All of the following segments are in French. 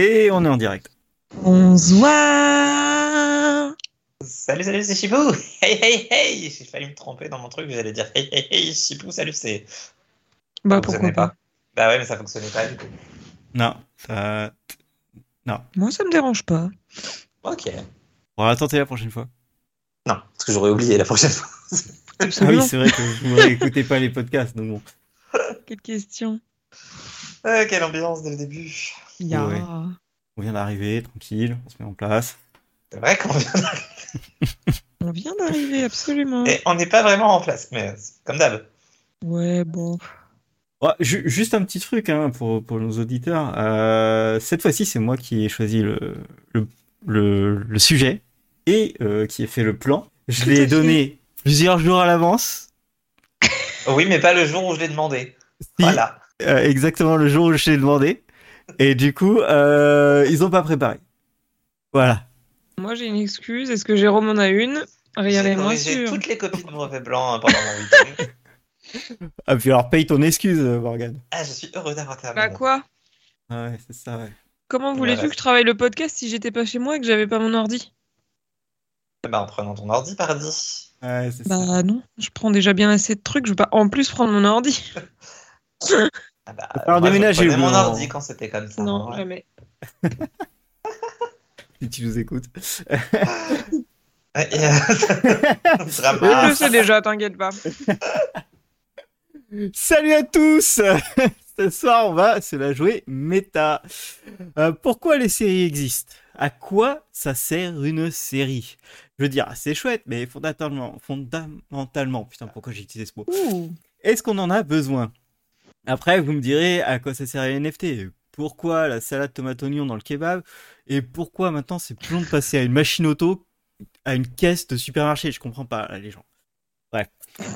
Et on est en direct. Bonsoir. Salut, salut, c'est Chipou. Hey, hey, hey. J'ai failli me tromper dans mon truc. J'allais dire hey, hey, hey, Chipou, salut, c'est. Bah ça pourquoi pas. pas. Bah ouais, mais ça fonctionnait pas du coup. Non, ça... Moi ça me dérange pas. Ok. On va tenter la prochaine fois. Non, parce que j'aurais oublié la prochaine fois. Ah oui, c'est vrai que vous n'écoutez pas les podcasts, donc bon. Quelle question. Ah, quelle ambiance dès le début. Ouais. On vient d'arriver, tranquille, on se met en place. C'est vrai qu'on vient On vient d'arriver, absolument. Et on n'est pas vraiment en place, mais comme d'hab. Ouais, bon. Ouais, ju- juste un petit truc hein, pour, pour nos auditeurs. Euh, cette fois-ci, c'est moi qui ai choisi le, le, le, le sujet et euh, qui ai fait le plan. Je l'ai donné plusieurs jours à l'avance. Oui, mais pas le jour où je l'ai demandé. Si, Voilà. euh, exactement le jour où je l'ai demandé. Et du coup, euh, ils ont pas préparé. Voilà. Moi j'ai une excuse. Est-ce que Jérôme en a une? Rien n'est moins sûr. toutes les copies de brevet blanc hein, pendant mon week-end. Ah, puis alors paye ton excuse, euh, Morgane. Ah, je suis heureux d'avoir terminé. Bah quoi? Ah ouais, c'est ça, ouais. Comment voulez-vous Voilà. que je travaille le podcast si j'étais pas chez moi et que j'avais pas mon ordi? Bah, en prenant ton ordi, pardi. Ouais, c'est ça. Bah non, je prends déjà bien assez de trucs, je veux pas en plus prendre mon ordi. Ah bah, moi, déménager, mon Bruno. ordi quand c'était comme ça. non, ouais. jamais. Si tu nous écoutes. Euh, Je sais déjà, t'inquiète pas. Salut à tous Ce soir, on va se la jouer méta. Euh, pourquoi les séries existent? À quoi ça sert une série? Je veux dire, c'est chouette, mais fondamentalement, fondamentalement, putain, pourquoi j'ai utilisé ce mot? Est-ce qu'on en a besoin? Après, vous me direz à quoi ça sert les NFT Pourquoi la salade tomate oignon dans le kebab? Et pourquoi maintenant c'est plus long de passer à une machine auto à une caisse de supermarché? Je comprends pas, là, les gens. Bref.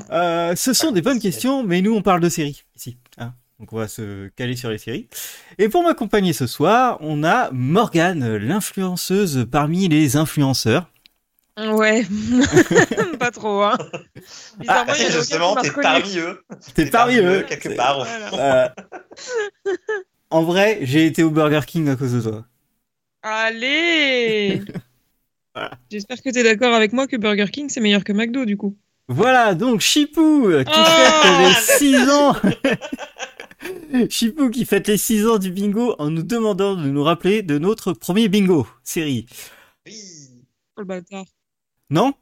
Euh, ce sont des bonnes questions, mais nous on parle de séries ici. hein. Donc on va se caler sur les séries. Et pour m'accompagner ce soir, on a Morgane, l'influenceuse parmi les influenceurs. Ouais, pas trop, hein. Ah, qui justement, t'es parmi eux. T'es parmi eux. quelque part. au Voilà. fond. Euh, en vrai, j'ai été au Burger King à cause de toi. Allez Voilà. J'espère que t'es d'accord avec moi que Burger King c'est meilleur que McDo du coup. Voilà, donc Chipou euh, qui Oh, fête les 6 ans. Chipou qui fête les 6 ans du bingo en nous demandant de nous rappeler de notre premier bingo série. Oui. Oh le bâtard. Non?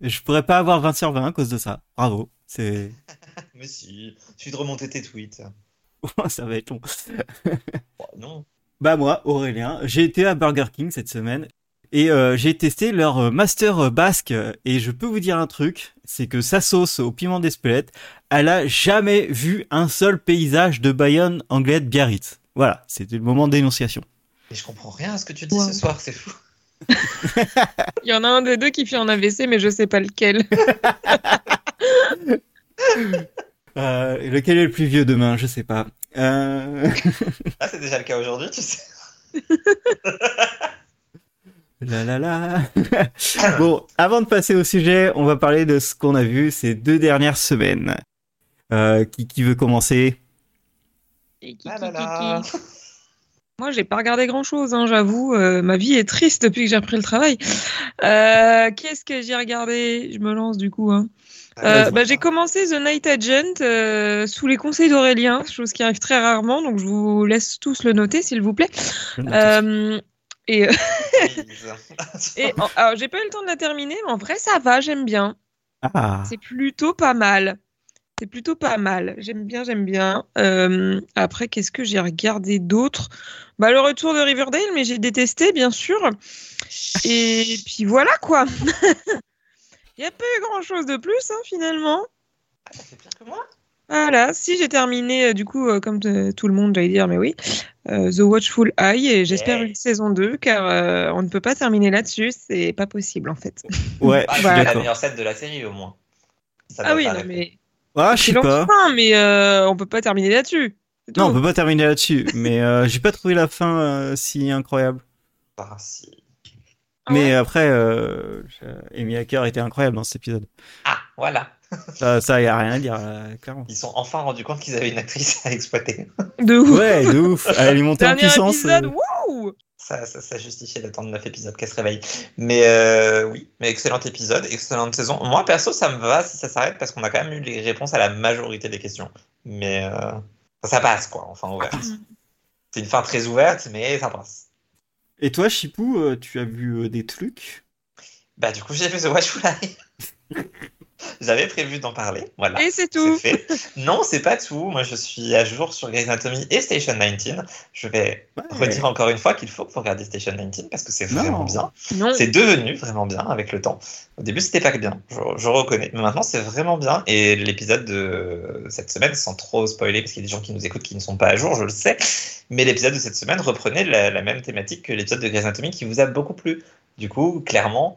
Je pourrais pas avoir 20 sur 20 à cause de ça. Bravo. C'est Mais si, je suis de remonter tes tweets. ça va être long. Oh, non. Bah moi, Aurélien, j'ai été à Burger King cette semaine et euh, j'ai testé leur euh, master basque et je peux vous dire un truc, c'est que sa sauce au piment d'Espelette, elle a jamais vu un seul paysage de Bayonne anglais de Biarritz. Voilà, c'était le moment d'énonciation. Et je comprends rien à ce que tu dis ce soir, c'est fou. Il y en a un des deux qui fait un AVC mais je sais pas lequel. Euh, lequel est le plus vieux demain? Je sais pas. Euh... Ah, c'est déjà le cas aujourd'hui, tu sais. La la la. bon, avant de passer au sujet, on va parler de ce qu'on a vu ces deux dernières semaines. Euh, qui, qui veut commencer? Qui- Ah qui- là qui- là. qui? Moi j'ai pas regardé grand chose, hein, j'avoue. Euh, ma vie est triste depuis que j'ai repris le travail. Euh, Qu'est-ce que j'ai regardé? Je me lance du coup. Hein. Euh, Ah, bah, j'ai commencé The Night Agent euh, sous les conseils d'Aurélien, chose qui arrive très rarement, donc je vous laisse tous le noter s'il vous plaît. Euh, et et j'ai pas eu le temps de la terminer, mais en vrai ça va, j'aime bien. Ah, C'est plutôt pas mal. C'est plutôt pas mal. J'aime bien, j'aime bien. Euh, après, qu'est-ce que j'ai regardé d'autre? Bah le retour de Riverdale, mais j'ai détesté bien sûr. Et puis voilà quoi. Il n'y a pas eu grand chose de plus hein, finalement. Ah, ça fait pire que moi? Voilà, si j'ai terminé, euh, du coup, euh, comme tout le monde, j'allais dire, mais oui, euh, The Watchful Eye, et j'espère Yeah. une saison 2, car euh, on ne peut pas terminer là-dessus, c'est pas possible en fait. ouais, Ah, c'est la meilleure scène de la série au moins. Ça ah oui, non, mais Ah, je sais pas. fin, mais euh, on peut pas terminer là-dessus. Non, on peut pas terminer là-dessus, mais euh, j'ai pas trouvé la fin euh, si incroyable. Ah, si. Ah mais ouais après, euh, Amy Hacker était incroyable dans cet épisode. Ah, voilà. Ça, ça y a rien à dire, clairement. Ils sont enfin rendus compte qu'ils avaient une actrice à exploiter. De ouf. Ouais, de ouf. Elle est montée en puissance. épisode, euh. Ça, ça, ça justifiait d'attendre 9 épisodes qu'elle se réveille. Mais euh, oui, mais excellent épisode, excellente saison. Moi, perso, ça me va si ça s'arrête parce qu'on a quand même eu les réponses à la majorité des questions. Mais euh, ça passe, quoi, en fin ouverte. C'est une fin très ouverte, mais ça passe. Et toi, Chipou, euh, tu as vu des trucs? Bah, du coup, j'ai fait The Watchfly. J'avais prévu d'en parler, voilà. Et c'est tout. Fait. Non, c'est pas tout. Moi, je suis à jour sur Grey's Anatomy et Station 19. Je vais Ouais. redire encore une fois qu'il faut que vous regardiez Station 19 parce que c'est Non. vraiment bien. Non. C'est devenu vraiment bien avec le temps. Au début, c'était pas que bien, je, je reconnais. Mais maintenant, c'est vraiment bien. Et l'épisode de cette semaine, sans trop spoiler, parce qu'il y a des gens qui nous écoutent qui ne sont pas à jour, je le sais. Mais l'épisode de cette semaine reprenait la, la même thématique que l'épisode de Grey's Anatomy qui vous a beaucoup plu. Du coup, clairement,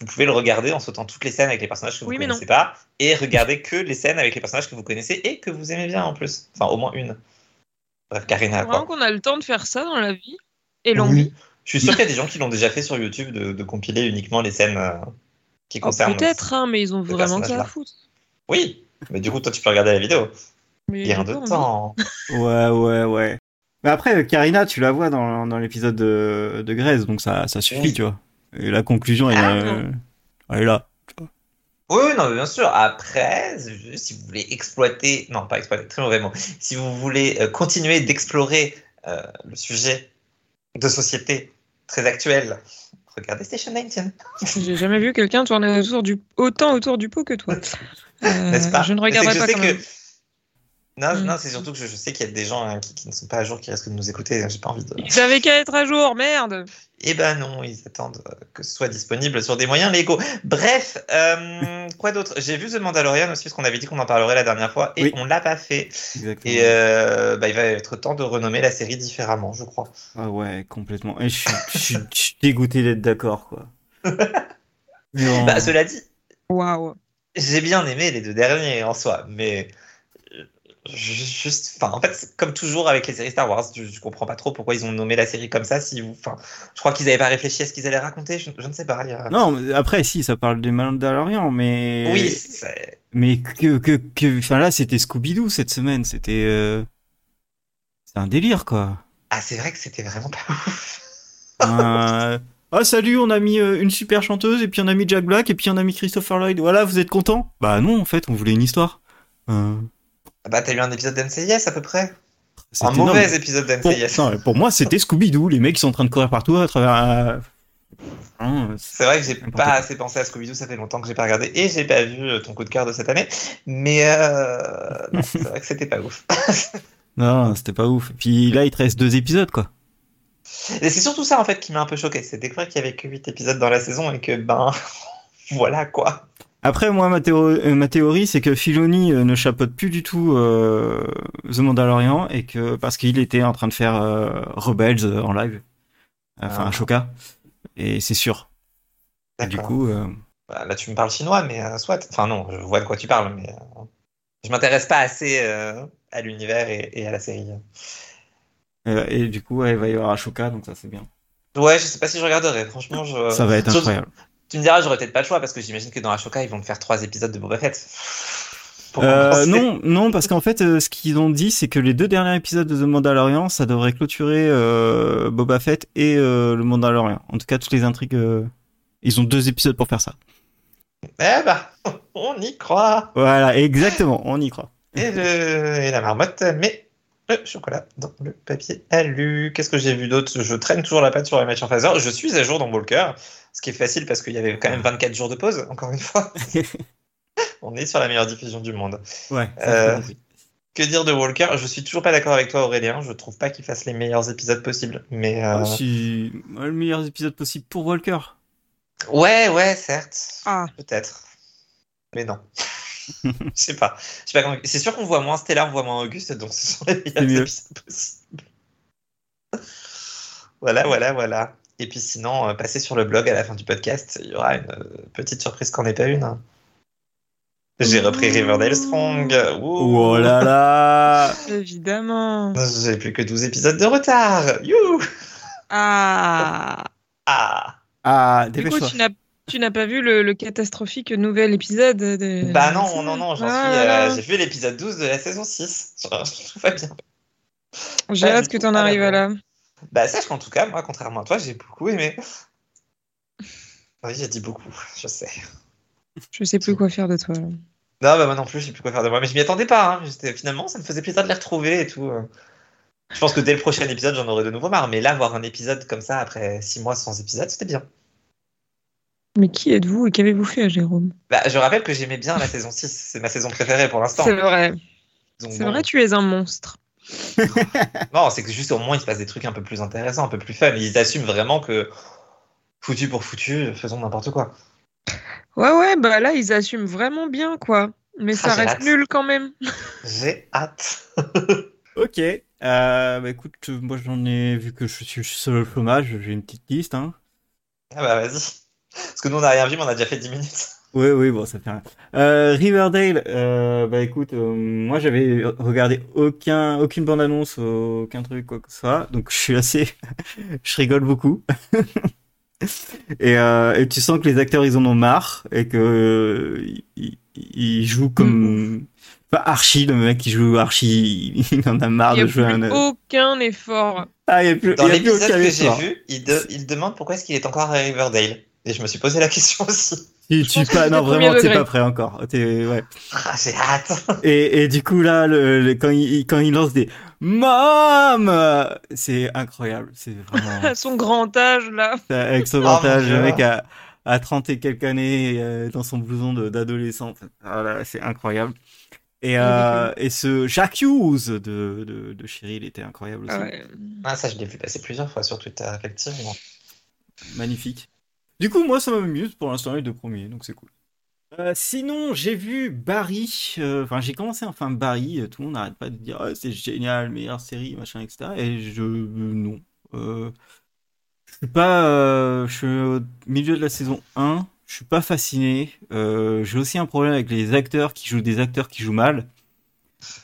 vous pouvez le regarder en sautant toutes les scènes avec les personnages que vous Oui, mais connaissez pas et regarder que les scènes avec les personnages que vous connaissez et que vous aimez bien en plus. Enfin, au moins une. Bref, Karina, Vraiment quoi. qu'on a le temps de faire ça dans la vie. Et l'envie. Oui. Je suis sûr qu'il y a des gens qui l'ont déjà fait sur YouTube de, de compiler uniquement les scènes euh, qui Oh, concernent. Peut-être, hein, mais ils ont vraiment qu'à personnage-là. foutre. Oui, mais du coup, toi, tu peux regarder la vidéo. Mais Gain j'ai de temps. Ouais, ouais, ouais. Mais après, Karina, tu la vois dans, dans l'épisode de, de Grey's, donc ça, ça suffit, Oui. tu vois. Et la conclusion, elle, Ah, euh, elle est là. Oui, non, bien sûr. Après, si vous voulez exploiter, non, pas exploiter, très mauvais mot. Si vous voulez euh, continuer d'explorer euh, le sujet de société très actuel, regardez Station 19. J'ai jamais vu quelqu'un tourner autour du... autant autour du pot que toi. Euh, N'est-ce pas? Je ne regarderai je pas sais quand que- même. Non, Mm. non, c'est surtout que je, je sais qu'il y a des gens hein, qui, qui ne sont pas à jour, qui risquent de nous écouter. J'ai pas envie de. Ils avaient qu'à être à jour, merde Eh ben non, ils attendent euh, que ce soit disponible sur des moyens légaux. Bref, euh, quoi d'autre? J'ai vu The Mandalorian aussi, parce qu'on avait dit qu'on en parlerait la dernière fois, et Oui. on l'a pas fait. Exactement. Et euh, bah, il va être temps de renommer la série différemment, je crois. Ah ouais, complètement. Et je suis, je suis- je suis dégoûté d'être d'accord, quoi. Mais bon. Bah, cela dit, Waouh j'ai bien aimé les deux derniers en soi, mais juste, enfin, en fait, comme toujours avec les séries Star Wars, je, je comprends pas trop pourquoi ils ont nommé la série comme ça. Si enfin, je crois qu'ils avaient pas réfléchi à ce qu'ils allaient raconter. Je, je ne sais pas. a- Non, mais après, si, ça parle des Mandalorians, mais. Oui, Mais que, que, que, enfin là, c'était Scooby-Doo cette semaine, c'était, euh... c'est un délire, quoi. ah, c'est vrai que c'était vraiment pas ouf. Euh, Ah, salut, on a mis euh, une super chanteuse, et puis on a mis Jack Black, et puis on a mis Christopher Lloyd. Voilà, vous êtes content Bah non, en fait, on voulait une histoire. Euh, Bah, t'as eu un épisode d'NCIS à peu près. Un mauvais épisode pour, d'NCIS. non, pour moi, c'était Scooby-Doo. Les mecs, sont en train de courir partout à travers. euh, hein, c'est- vrai que j'ai pas assez pensé à Scooby-Doo, ça fait longtemps que j'ai pas regardé et j'ai pas vu euh, ton coup de cœur de cette année. Mais euh, c'est vrai que c'était pas ouf. Non, c'était pas ouf. Et puis là, il te reste deux épisodes, quoi. Et c'est surtout ça en fait qui m'a un peu choqué, c'est découvrir qu'il y avait que 8 épisodes dans la saison et que ben voilà quoi. Après, moi, ma, euh, ma théorie, c'est que Filoni euh, ne chapeaute plus du tout euh, The Mandalorian et que parce qu'il était en train de faire euh, Rebels euh, en live, enfin Ah. à Shoka, et c'est sûr. Du coup, euh, Bah, là tu me parles chinois, mais soit. Enfin non, je vois de quoi tu parles, mais je m'intéresse pas assez à l'univers et, et à la série. et du coup, ouais, il va y avoir Ashoka, donc ça c'est bien. Ouais, je sais pas si je regarderai. Franchement, je. ça va être incroyable. Tu me diras, j'aurais peut-être pas le choix parce que j'imagine que dans Ashoka ils vont me faire trois épisodes de Boba Fett. Euh, non, non, parce qu'en fait, euh, ce qu'ils ont dit, c'est que les deux derniers épisodes de The Mandalorian, ça devrait clôturer euh, Boba Fett et le Mandalorian. En tout cas, toutes les intrigues, ils ont deux épisodes pour faire ça. Eh bah, on y croit. Voilà, exactement, on y croit. Et, le- et la marmotte met le chocolat dans le papier alu. Qu'est-ce que j'ai vu d'autre? Je traîne toujours la patte sur les matchs en phaseur. Je suis à jour dans Walker, ce qui est facile parce qu'il y avait quand même 24 jours de pause, encore une fois. On est sur la meilleure diffusion du monde. Ouais. Euh. Que dire de Walker? Je suis toujours pas d'accord avec toi, Aurélien. Je trouve pas qu'il fasse les meilleurs épisodes possibles. Mais euh, Ah, si... ouais, le meilleur épisode possible pour Walker. ouais, ouais, certes. Ah, Peut-être. Mais non. Je sais pas. Je sais pas comment- C'est sûr qu'on voit moins Stellar, on voit moins Auguste, donc ce sont les meilleurs mieux. épisodes possibles. voilà, voilà, voilà. Et puis sinon, euh, passez sur le blog à la fin du podcast, il y aura une euh, petite surprise qu'on n'est pas une. J'ai repris Riverdale Strong. Ouh. Oh là là évidemment. J'ai plus que 12 épisodes de retard. You Ah. Ah Ah, Du coup, tu n'as Tu n'as pas vu le, le catastrophique nouvel épisode de... Bah non, non, non, j'en Ah suis. euh. J'ai vu l'épisode 12 de la saison 6. Je, je trouve pas bien. J'ai hâte que tu en Ah, arrives à là. Bah sache qu'en tout cas, moi, contrairement à toi, j'ai beaucoup aimé. Oui, j'ai dit beaucoup, je sais. Je sais plus quoi faire de toi. là. Non, bah moi non plus, je sais plus quoi faire de moi. Mais je m'y attendais pas. Hein. Finalement, ça me faisait plaisir de les retrouver et tout. euh. Je pense que dès le prochain épisode, j'en aurai de nouveau marre. Mais là, voir un épisode comme ça après 6 mois sans épisode, c'était bien. Mais qui êtes-vous et qu'avez-vous fait à Jérôme? Bah, je rappelle que j'aimais bien la saison 6. C'est ma saison préférée pour l'instant. C'est vrai. C'est bon. vrai, tu es un monstre. Non, c'est que juste au moins il se passe des trucs un peu plus intéressants, un peu plus fun. Ils assument vraiment que foutu pour foutu, faisons n'importe quoi. Ouais, ouais, bah là, ils assument vraiment bien, quoi. Mais ça Ah, j'ai reste hâte. nul quand même. J'ai hâte. Ok. Euh, bah écoute, moi j'en ai vu que je suis seul au chômage, j'ai une petite liste. Hein. Ah bah vas-y. Parce que nous on n'a rien vu, mais on a déjà fait 10 minutes. Oui, oui, bon, ça fait rien. Euh, Riverdale, euh, bah écoute, euh, moi j'avais regardé aucun, aucune bande-annonce, aucun truc, quoi que ce soit, donc je suis assez, je rigole beaucoup. et, euh, et tu sens que les acteurs ils en ont marre et que euh, ils, ils jouent comme, enfin, Archie, le mec qui joue Archie, il en a marre Il de jouer plus un. aucun effort. Ah, il y a plus, Dans il y a plus l'épisode que j'ai vu, il, de- il demande pourquoi est-ce qu'il est encore à Riverdale. Et je me suis posé la question aussi. Tu, pas, non, vraiment, t'es pas prêt encore. T'es, ouais. Ah, j'ai hâte. Et, et du coup là, le, le- quand il quand il lance des Mom, c'est incroyable. C'est vraiment son grand âge, là. avec son Oh, grand âge, le mec à à 30 et quelques années euh, dans son blouson de- d'adolescent. Ah là, c'est incroyable. Et euh, et ce Jack Hughes de de, de Cheryl était incroyable aussi. Ah ouais. Ah, ça, je l'ai vu passer plusieurs fois sur Twitter, effectivement. Magnifique. Du coup, moi, ça m'amuse pour l'instant les deux premiers, donc c'est cool. Euh, sinon, j'ai vu Barry. euh, Enfin, j'ai commencé enfin Barry. euh, Tout le monde n'arrête pas de dire Ah, c'est génial, meilleure série, machin, etc. Et je euh, non. Euh, je suis pas. euh, je suis au milieu de la saison 1. Je suis pas fasciné. Euh, j'ai aussi un problème avec les acteurs qui jouent des acteurs qui jouent mal.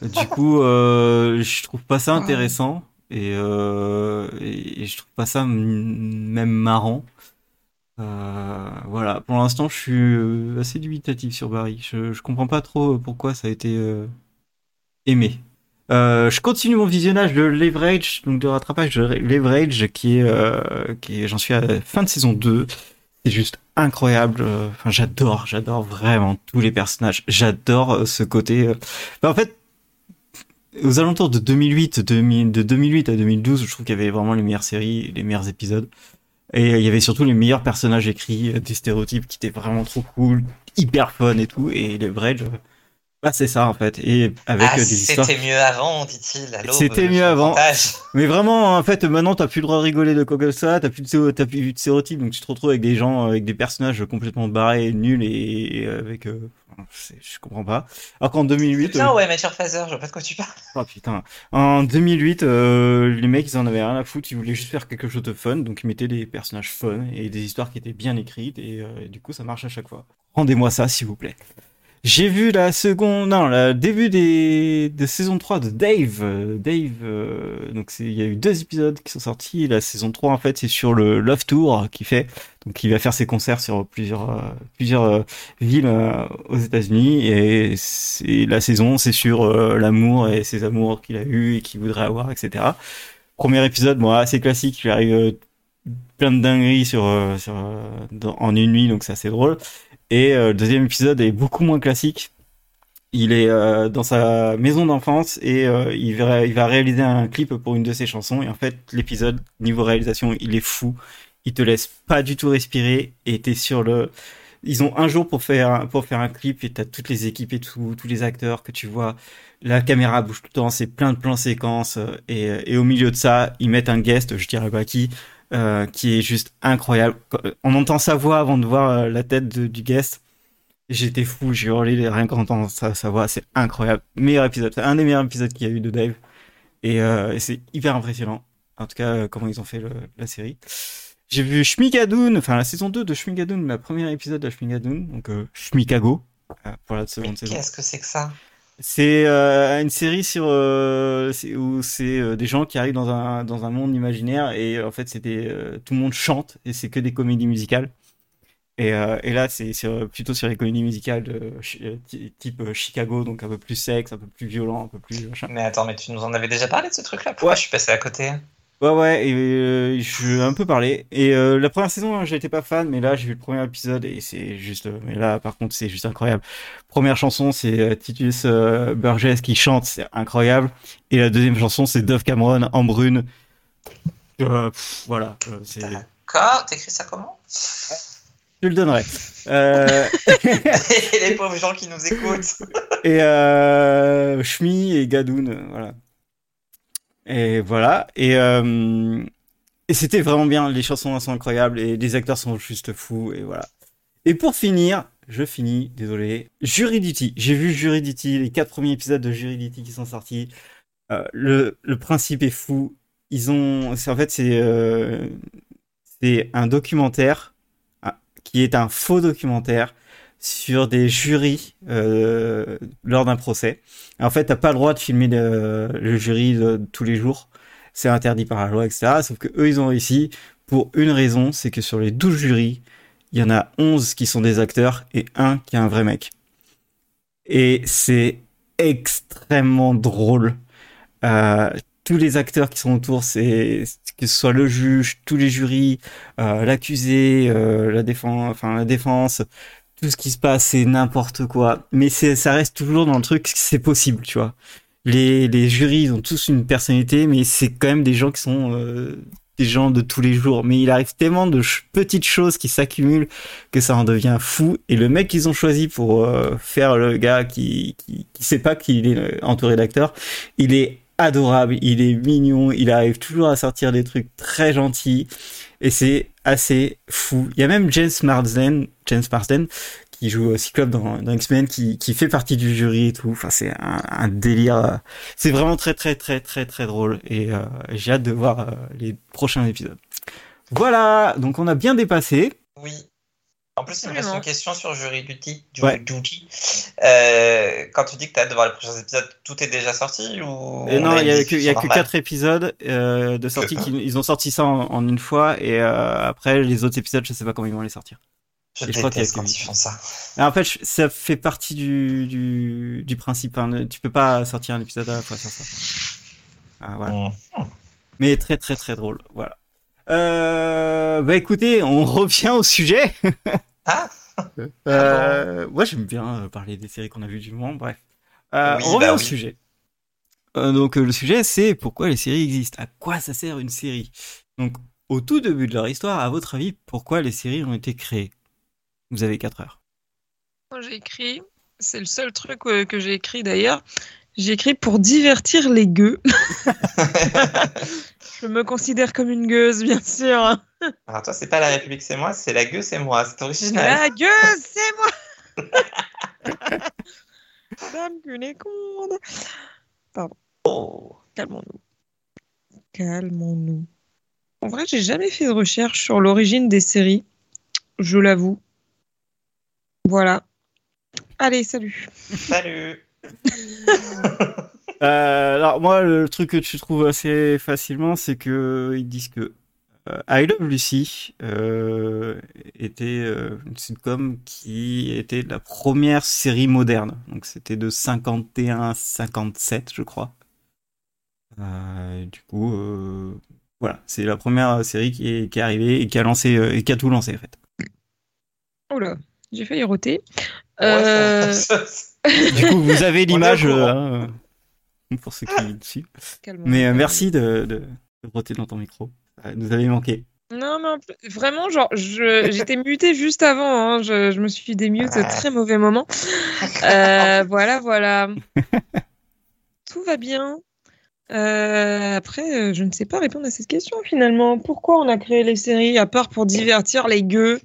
Du coup, euh, je trouve pas ça intéressant et, euh, et, et je trouve pas ça même marrant. Euh, voilà, pour l'instant, je suis euh, assez dubitatif sur Barry. Je, comprends pas trop pourquoi ça a été euh, aimé. Euh, je continue mon visionnage de Leverage, donc de rattrapage de Leverage, qui est, euh, qui est, j'en suis à la fin de saison 2. C'est juste incroyable. euh, Enfin, j'adore, j'adore vraiment tous les personnages. J'adore euh, ce côté. euh, enfin, en fait, aux alentours de 2008, 2000 de 2008 à 2012, je trouve qu'il y avait vraiment les meilleures séries, les meilleurs épisodes. Et euh, il y avait surtout les meilleurs personnages écrits, euh, des stéréotypes qui étaient vraiment trop cool, hyper fun et tout. Et les Bridge, euh, bah c'est ça en fait. Et avec ah, euh, des histoires. c'était mieux avant, dit-il. C'était mieux avant. Mais vraiment, en fait, maintenant, t'as plus le droit de rigoler de quoi que soit, t'as plus de, t'as plus de stéréotypes, donc tu te retrouves avec des gens, euh, avec des personnages complètement barrés, nuls et, et avec, euh, c'est- je comprends pas. Alors qu'en 2008, Putain, euh, ouais, Mathieu Phaser, je vois pas de quoi tu parles. oh putain, en 2008, euh, les mecs, ils en avaient rien à foutre, ils voulaient juste faire quelque chose de fun, donc ils mettaient des personnages fun et des histoires qui étaient bien écrites, et, euh, et du coup, ça marche à chaque fois. Rendez-moi ça, s'il vous plaît. J'ai vu la seconde, non, le début des, de saison 3 de Dave. Euh, Dave, euh, donc il y a eu deux épisodes qui sont sortis. La saison 3, en fait, c'est sur le Love Tour qu'il fait. Donc il va faire ses concerts sur plusieurs, euh, plusieurs euh, villes aux États-Unis. Et c'est, la saison, c'est sur l'amour et ses amours qu'il a eu et qu'il voudrait avoir, etc. Premier épisode, moi, assez classique. Il arrive plein de dingueries sur, sur, dans- en une nuit, donc c'est assez drôle. Et euh, le deuxième épisode est beaucoup moins classique. Il est euh, dans sa maison d'enfance et euh, il, va, réaliser un clip pour une de ses chansons. Et en fait, l'épisode, niveau réalisation, il est fou. Il te laisse pas du tout respirer et t'es sur le... Ils ont un jour pour faire, pour faire un clip et t'as toutes les équipes et tous les acteurs que tu vois. La caméra bouge tout le temps, c'est plein de plans séquences. Et, et au milieu de ça, ils mettent un guest, je dirais pas qui, euh, qui est juste incroyable. Quand- On entend sa voix avant de voir euh, la tête de- du guest. J'étais fou, j'ai hurlé rien qu'en entendant sa, sa voix, c'est incroyable. Meilleur épisode, c'est un des meilleurs épisodes qu'il y a eu de Dave. Et, euh, c'est hyper impressionnant. En tout cas, euh, comment ils ont fait le- la série. J'ai vu Shmigadoon, enfin la saison 2 de Shmigadoon, la première épisode de Shmigadoon, donc euh, Shmikago, euh, pour la Mais seconde saison. qu'est-ce que c'est que ça? C'est euh, une série sur euh, où c'est euh, des gens qui arrivent dans un dans un monde imaginaire et en fait c'est des euh, tout le monde chante et c'est que des comédies musicales Et, et là, c'est plutôt sur les comédies musicales de, type Chicago, donc un peu plus sexe, un peu plus violent, un peu plus machin. Mais attends, mais tu nous en avais déjà parlé de ce truc-là? Pourquoi Ouais. je suis passé à côté? Ouais, ouais, et euh, je vais un peu parler. Et euh, la première saison, j'étais pas fan, mais là, j'ai vu le premier épisode et c'est juste. euh, Mais là, par contre, c'est juste incroyable. Première chanson, c'est euh, Titus Burgess qui chante, c'est incroyable. Et la deuxième chanson, c'est Dove Cameron en brune. Euh, pff, voilà. D'accord, t'écris ça comment? Je le donnerai. Et les pauvres gens qui nous écoutent. et euh, Shmi et Gadoun, voilà. Et voilà. Et, euh, et c'était vraiment bien. Les chansons sont incroyables et les acteurs sont juste fous. Et voilà. Et pour finir, je finis, désolé. Juridity. J'ai vu Juridity, les quatre premiers épisodes de Juridity qui sont sortis. Euh, le, le principe est fou. Ils ont, en fait c'est euh, un documentaire ah, qui est un faux documentaire sur des jurys euh, lors d'un procès. En fait, t'as pas le droit de filmer le, jury tous les jours. C'est interdit par la loi, etc. Sauf que eux, ils ont réussi pour une raison, c'est que sur les 12 jurys, il y en a 11 qui sont des acteurs et un qui est un vrai mec. Et c'est extrêmement drôle. Euh, tous les acteurs qui sont autour, que ce soit le juge, tous les jurys, euh, l'accusé, la défense, enfin la défense, tout ce qui se passe, c'est n'importe quoi. Mais ça reste toujours dans le truc, c'est possible, tu vois. Les, jurys, ils ont tous une personnalité, mais c'est quand même des gens qui sont euh, des gens de tous les jours. Mais il arrive tellement de petites choses qui s'accumulent que ça en devient fou. Et le mec qu'ils ont choisi pour euh, faire le gars qui, qui, qui sait pas qu'il est euh, entouré d'acteurs, il est adorable, il est mignon, il arrive toujours à sortir des trucs très gentils et c'est assez fou. Il y a même James Marsden, James Marsden qui joue Cyclope dans, dans X-Men, qui, qui fait partie du jury et tout. Enfin, c'est un, délire. C'est vraiment très, très, très, très, très drôle. Et euh, j'ai hâte de voir euh, les prochains épisodes. Voilà, donc on a bien dépassé. Oui. En plus, il me reste une question sur Jury Duty. Ouais. Duty. Euh, quand tu dis que tu as hâte de voir les prochains épisodes, tout est déjà sorti ou Et on non, il y a que, y a que normale quatre épisodes euh, de sortie. Qui, ils ont sorti ça en, en une fois et euh, après les autres épisodes, je sais pas comment ils vont les sortir. Je je crois qu'il y a quand ils font ça. Mais en fait, je- ça fait partie du, du, du principe. hein. Tu peux pas sortir un épisode à la fois sur ça. Ah, voilà. Mm. Mais très très très drôle. Voilà. Euh, bah écoutez, on revient au sujet. Ah Euh, moi j'aime bien euh, parler des séries qu'on a vues du moment. Bref. Euh, Oui, on revient bah au oui. sujet. Euh, donc le sujet c'est pourquoi les séries existent? À quoi ça sert une série? Donc au tout début de leur histoire, à votre avis, pourquoi les séries ont été créées? Vous avez 4 heures. Moi, j'ai écrit, c'est le seul truc que j'ai écrit d'ailleurs. J'ai écrit pour divertir les gueux. Je me considère comme une gueuse, bien sûr. Alors toi, c'est pas la République, c'est moi, c'est la gueule, c'est moi. C'est original. La gueuse, c'est moi. Dame Cunéconde. Oh. Calmons-nous. Calmons-nous. En vrai, j'ai jamais fait de recherche sur l'origine des séries. Je l'avoue. Voilà. Allez, salut. Salut. Euh, alors moi, le truc que tu trouves assez facilement, c'est que ils disent que euh, I Love Lucy euh, était euh, une sitcom qui était la première série moderne. Donc c'était de 51-57, je crois. Euh, du coup, euh, voilà, c'est la première série qui est, qui est arrivée et qui a lancé euh, et qui a tout lancé en fait. Oh là, j'ai failli roter. Ouais, Euh, ça- ça- Du coup, vous avez l'image au courant. euh, hein, pour ceux qui suivent. calmons-nous, Mais euh, merci de, de, de roter dans ton micro. Ça nous avait manqué. Non, mais vraiment, genre, je- j'étais mutée juste avant. hein. Je, je me suis démute Ouais. très mauvais moment. Euh, voilà, voilà. Tout va bien. Euh, après, euh, je ne sais pas répondre à cette question finalement. Pourquoi on a créé les séries à part pour divertir les gueux?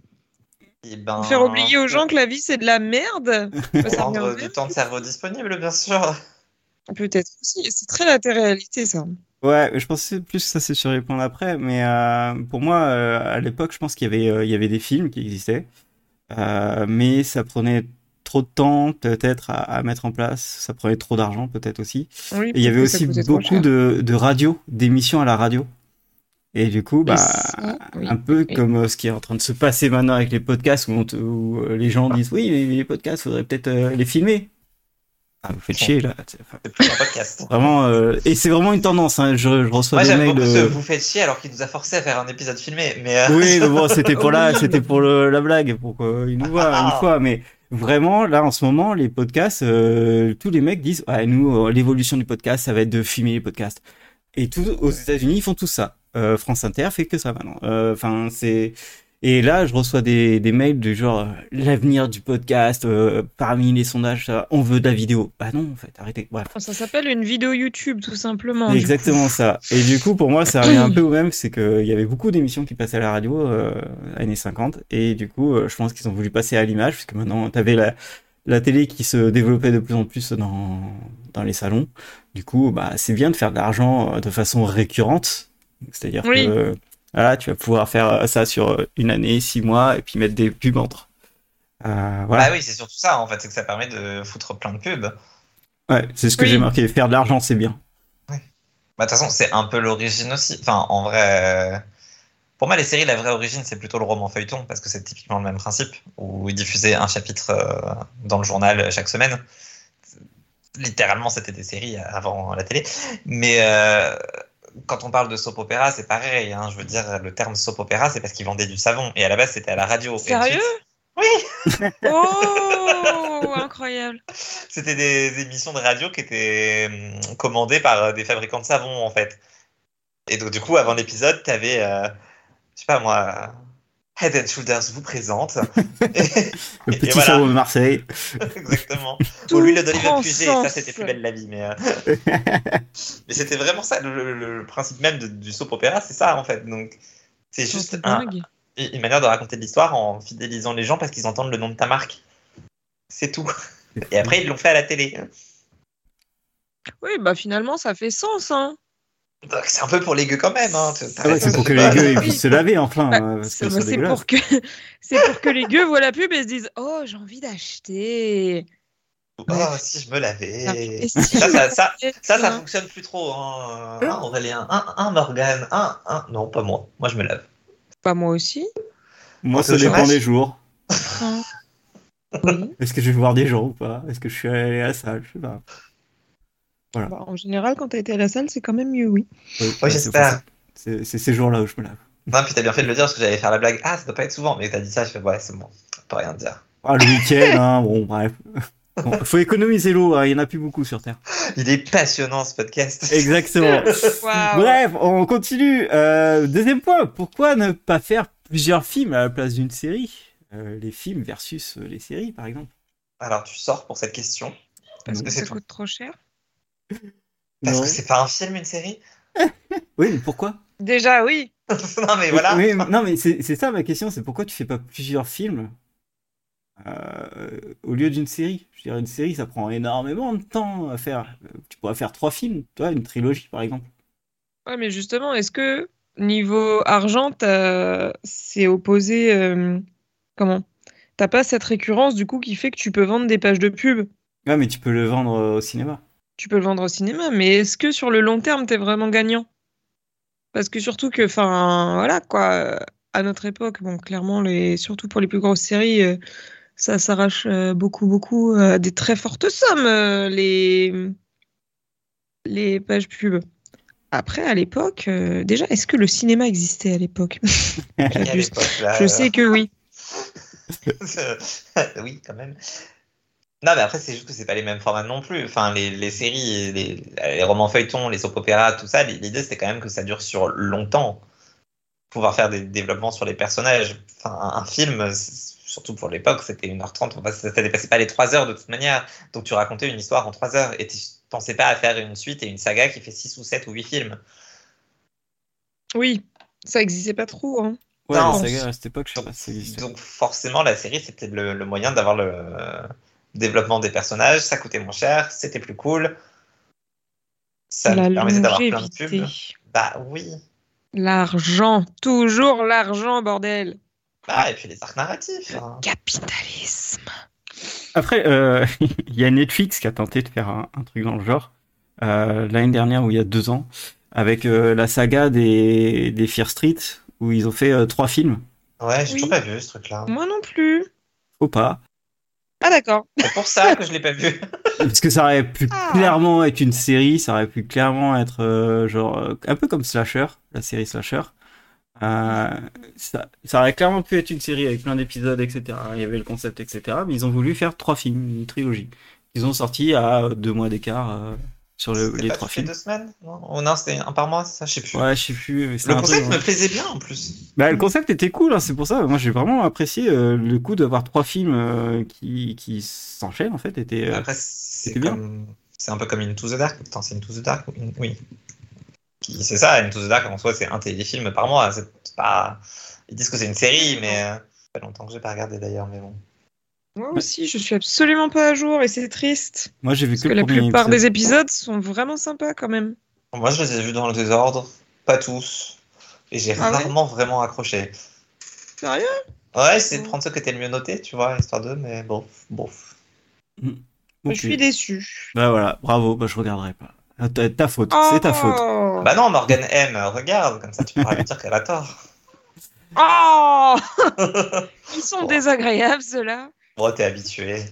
Eh ben, Pour faire oublier aux gens que la vie c'est de la merde? Pour Ça rendre du temps de cerveau disponible, bien sûr. Peut-être aussi. C'est très la réalité ça. Ouais, je pensais plus que ça c'est sur les plans d'après, mais euh, pour moi, euh, à l'époque, je pense qu'il y avait, euh, il y avait des films qui existaient, mais ça prenait trop de temps peut-être à, à mettre en place, ça prenait trop d'argent peut-être aussi. Oui, Et il y avait aussi beaucoup de, de radio, d'émissions à la radio. Et du coup, bah, oui, un peu oui. comme euh, ce qui est en train de se passer maintenant avec les podcasts où, on te- où, les gens disent oui, mais les podcasts, faudrait peut-être euh, les filmer. Ah, vous faites chier là. C'est- plus un podcast. Vraiment, euh, et c'est vraiment une tendance. Hein. Je, je reçois Moi, des j'aime mails. beaucoup ce euh, vous faites chier alors qu'il nous a forcé à faire un épisode filmé. Mais euh, Oui, mais bon, c'était pour là, c'était pour le- la blague, pour qu'il nous voit Ah. une fois. Mais vraiment, là, en ce moment, les podcasts, euh, tous les mecs disent, ouais, nous, euh, l'évolution du podcast, ça va être de filmer les podcasts. Et tout, aux États-Unis, ils font tout ça. Euh, France Inter fait que ça maintenant. Euh, Enfin, c'est. Et là, je reçois des, des mails du genre euh, l'avenir du podcast euh, parmi les sondages, ça, on veut de la vidéo. Bah non, en fait, arrêtez. Bref. Ça s'appelle une vidéo YouTube, tout simplement. Exactement ça. Et du coup, pour moi, ça revient un peu au même, c'est qu'il y avait beaucoup d'émissions qui passaient à la radio, euh, années 50, et du coup, euh, je pense qu'ils ont voulu passer à l'image, parce que maintenant, t'avais la, la télé qui se développait de plus en plus dans, dans les salons. Du coup, bah, c'est bien de faire de l'argent euh, de façon récurrente. C'est-à-dire Oui. que, voilà, tu vas pouvoir faire euh, ça sur euh, une année, six mois, et puis mettre des pubs entre. Euh, voilà. bah oui, c'est surtout ça en fait, c'est que ça permet de foutre plein de pubs. Ouais, c'est ce que Oui. j'ai marqué. Faire de l'argent, c'est bien. Bah, de toute façon, c'est un peu l'origine aussi. Enfin, en vrai, euh, pour moi, les séries, la vraie origine, c'est plutôt le roman feuilleton, parce que c'est typiquement le même principe, où ils diffusaient un chapitre euh, dans le journal chaque semaine. Littéralement, c'était des séries avant la télé. Mais euh, quand on parle de soap opéra, c'est pareil. hein. Je veux dire, le terme soap opéra, c'est parce qu'ils vendaient du savon. Et à la base, c'était à la radio. Sérieux ensuite, Oui Oh, incroyable. C'était des émissions de radio qui étaient hum, commandées par euh, des fabricants de savon, en fait. Et donc, du coup, avant l'épisode, t'avais, euh, je sais pas moi, Head and Shoulders vous présente. Et- Le Et petit voilà. savon de Marseille. Exactement. Tout Ou l'huile d'olive prend fusée, sens. ça c'était plus belle la vie. Mais, euh, mais c'était vraiment ça, le, le- le principe même de- du soap opéra, c'est ça en fait. Donc, c'est juste un- une manière de raconter l'histoire en fidélisant les gens parce qu'ils entendent le nom de ta marque. C'est tout. Et après, ils l'ont fait à la télé. Oui, bah finalement, ça fait sens. Hein. Donc, c'est un peu pour les gueux quand même. Hein. Ah ouais, c'est pour que les gueux ils puissent se laver enfin. Bah, c'est bah, pour que c'est pour que les gueux voient la pub et se disent Oh, j'ai envie d'acheter. Oh, si je me lavais. Ça, ça, ça, m'achetais, ça, ça fonctionne plus trop. Hein. Un Aurélien, un, un Morgane, un, un. Non, pas moi. Moi, je me lave. Pas moi aussi. Moi, ça dépend des jours. Oui. Est-ce que je vais voir des gens ou pas? Est-ce que je suis allé à la salle? Je sais pas. Bah, en général, quand t'as été à la salle, c'est quand même mieux, oui. Oui, ouais, j'espère. C'est ces jours-là où je me lave. Non, puis t'as bien fait de le dire parce que j'allais faire la blague. Ah, ça doit pas être souvent. Mais t'as dit ça, je fais ouais, c'est bon. On peut rien dire. Ah, le week-end, hein, bon, bref. Bon, faut économiser l'eau, hein, il y en a plus beaucoup sur Terre. Il est passionnant ce podcast. Exactement. Bref, on continue. Euh, deuxième point, pourquoi ne pas faire plusieurs films à la place d'une série? Euh, Les films versus les séries, par exemple. Alors, tu sors pour cette question. Parce que ça coûte trop cher. Parce Non. que c'est pas un film, une série Oui, mais pourquoi? Déjà, oui. Non, mais voilà. Oui, mais- non, mais c'est c'est ça ma question, c'est pourquoi tu fais pas plusieurs films euh, au lieu d'une série? Je dirais une série, ça prend énormément de temps à faire. Tu pourrais faire trois films, toi, une trilogie par exemple. Ouais, mais justement, est-ce que niveau argent, t'as- c'est opposé euh, Comment? T'as pas cette récurrence du coup qui fait que tu peux vendre des pages de pub? Ouais, mais tu peux le vendre euh, au cinéma. Tu peux le vendre au cinéma, mais est-ce que sur le long terme, t'es vraiment gagnant? Parce que surtout que, enfin, voilà quoi, euh, à notre époque, bon, clairement, les, surtout pour les plus grosses séries, euh, ça s'arrache euh, beaucoup, beaucoup euh, à des très fortes sommes, les, les pages pub. Après, à l'époque, euh, déjà, est-ce que le cinéma existait à l'époque? Je sais que oui. oui, quand même. Non, mais après, c'est juste que c'est pas les mêmes formats non plus. Enfin, les, les séries, les, les romans feuilletons, les soap opéras, tout ça, l'idée c'était quand même que ça dure sur longtemps. Pouvoir faire des développements sur les personnages. Enfin, un, un film, surtout pour l'époque, c'était 1h30, enfin, ça, ça dépassait pas les 3 heures de toute manière. Donc tu racontais une histoire en 3 heures et tu pensais pas à faire une suite et une saga qui fait 6 ou 7 ou 8 films. Oui, ça existait pas trop. Hein. Ouais, Non. la saga à cette époque, je sais pas si ça existait. Donc forcément, la série, c'était le, le moyen d'avoir le euh, développement des personnages. Ça coûtait moins cher, c'était plus cool. Ça La nous permettait d'avoir plein de pubs. Bah oui. L'argent, toujours l'argent, bordel. Bah, et puis les arcs narratifs. hein. Capitalisme. Après, euh, il y a Netflix qui a tenté de faire un, un truc dans le genre euh, l'année dernière ou il y a deux ans. avec euh, la saga des, des Fear Street, où ils ont fait euh, trois films. Ouais, j'ai Oui. toujours pas vu ce truc-là. Moi non plus. Faut pas. Ah d'accord. C'est pour ça que je l'ai pas vu. Parce que ça aurait pu Ah. clairement être une série, ça aurait pu clairement être euh, genre euh, un peu comme Slasher, la série Slasher. Euh, ça, ça aurait clairement pu être une série avec plein d'épisodes, etc. Il y avait le concept, etc. Mais ils ont voulu faire trois films, une trilogie. Ils ont sorti à deux mois d'écart euh, sur le- les pas trois films. deux semaines Non, Oh non c'était un par mois, c'est ça, je sais plus. Ouais, je sais plus. mais Le concept truc, me ouais. plaisait bien en plus. Bah, le concept était cool, hein, c'est pour ça. Moi, j'ai vraiment apprécié euh, le coup d'avoir trois films euh, qui, qui s'enchaînent en fait. Était, euh, Après, c'est c'était bien. comme... c'est un peu comme Into the Dark. Attends, c'est Into the Dark In- Oui. C'est ça, Into the Dark en soi, c'est un téléfilm par mois. C'est pas. Ils disent que c'est une série, mais. euh, Ça fait longtemps que j'ai pas regardé d'ailleurs, mais bon. Moi aussi, je suis absolument pas à jour et c'est triste. Moi, j'ai vu Parce que la plupart épisode. des épisodes sont vraiment sympas quand même. Moi, je les ai vus dans le désordre, pas tous. Et j'ai Ah ouais rarement vraiment accroché. Sérieux? Ouais, j'essaie de Mm. prendre ceux qui étaient le mieux notés, tu vois, histoire d'eux, mais bon, bon. Ok. Je suis déçue. Bah voilà, bravo, bah je regarderai pas. Ah, Ta, ta faute, c'est ta faute. Oh Bah non, Morgan M, regarde, comme ça tu pourras lui dire qu'elle a tort. Oh Ils sont Bon. désagréables ceux-là. Bon, t'es habitué.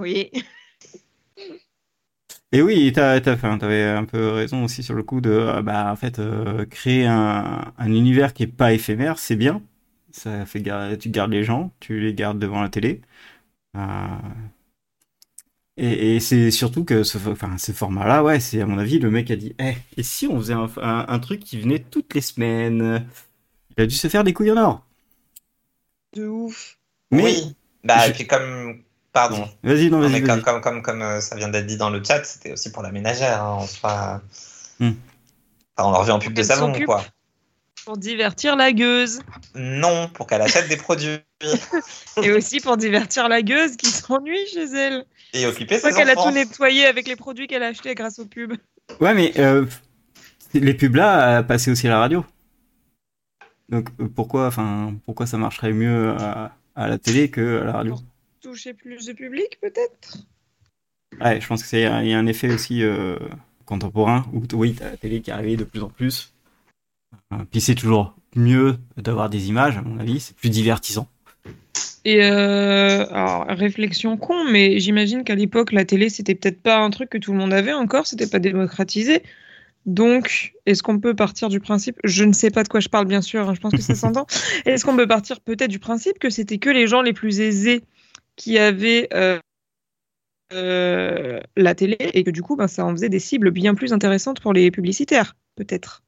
Oui. Et oui, t'as, t'as, enfin, t'avais un peu raison aussi sur le coup de, euh, bah en fait, euh, créer un, un univers qui est pas éphémère, c'est bien. Ça fait gar- tu gardes les gens, tu les gardes devant la télé. Euh, Et, et c'est surtout que ce, enfin, ce format-là, ouais, c'est à mon avis, le mec a dit, eh, et si on faisait un, un- un truc qui venait toutes les semaines? Il a dû se faire des couilles en or. De ouf. Mais, Oui. Bah, je- et puis comme. Pardon. vas-y, non, Non, vas-y, mais vas-y. comme, comme, comme, comme, euh, ça vient d'être dit dans le chat, c'était aussi pour la ménagère, hein, en soi. Hmm. Enfin, on en revient en pub de savon, quoi. Pour divertir la gueuse. Non, pour qu'elle achète des produits Et aussi pour divertir la gueuse qui s'ennuie chez elle. et occuper ses qu'elle a enfants. tout nettoyé avec les produits qu'elle a achetés grâce aux pubs. Ouais, mais euh, les pubs là euh, passaient aussi à la radio. Donc pourquoi, enfin, pourquoi ça marcherait mieux à, à la télé que à la radio Toucher plus de public peut-être? Ouais, je pense que c'est il y a un effet aussi euh, contemporain où oui, t'as la télé qui arrive de plus en plus. Euh, Puis c'est toujours mieux d'avoir des images, à mon avis, c'est plus divertissant. Et euh, alors, réflexion con, mais j'imagine qu'à l'époque, la télé, c'était peut-être pas un truc que tout le monde avait encore, c'était pas démocratisé. Donc, est-ce qu'on peut partir du principe, je ne sais pas de quoi je parle bien sûr, hein, je pense que ça s'entend, est-ce qu'on peut partir peut-être du principe que c'était que les gens les plus aisés qui avaient euh, euh, la télé et que du coup, ben, ça en faisait des cibles bien plus intéressantes pour les publicitaires, peut-être?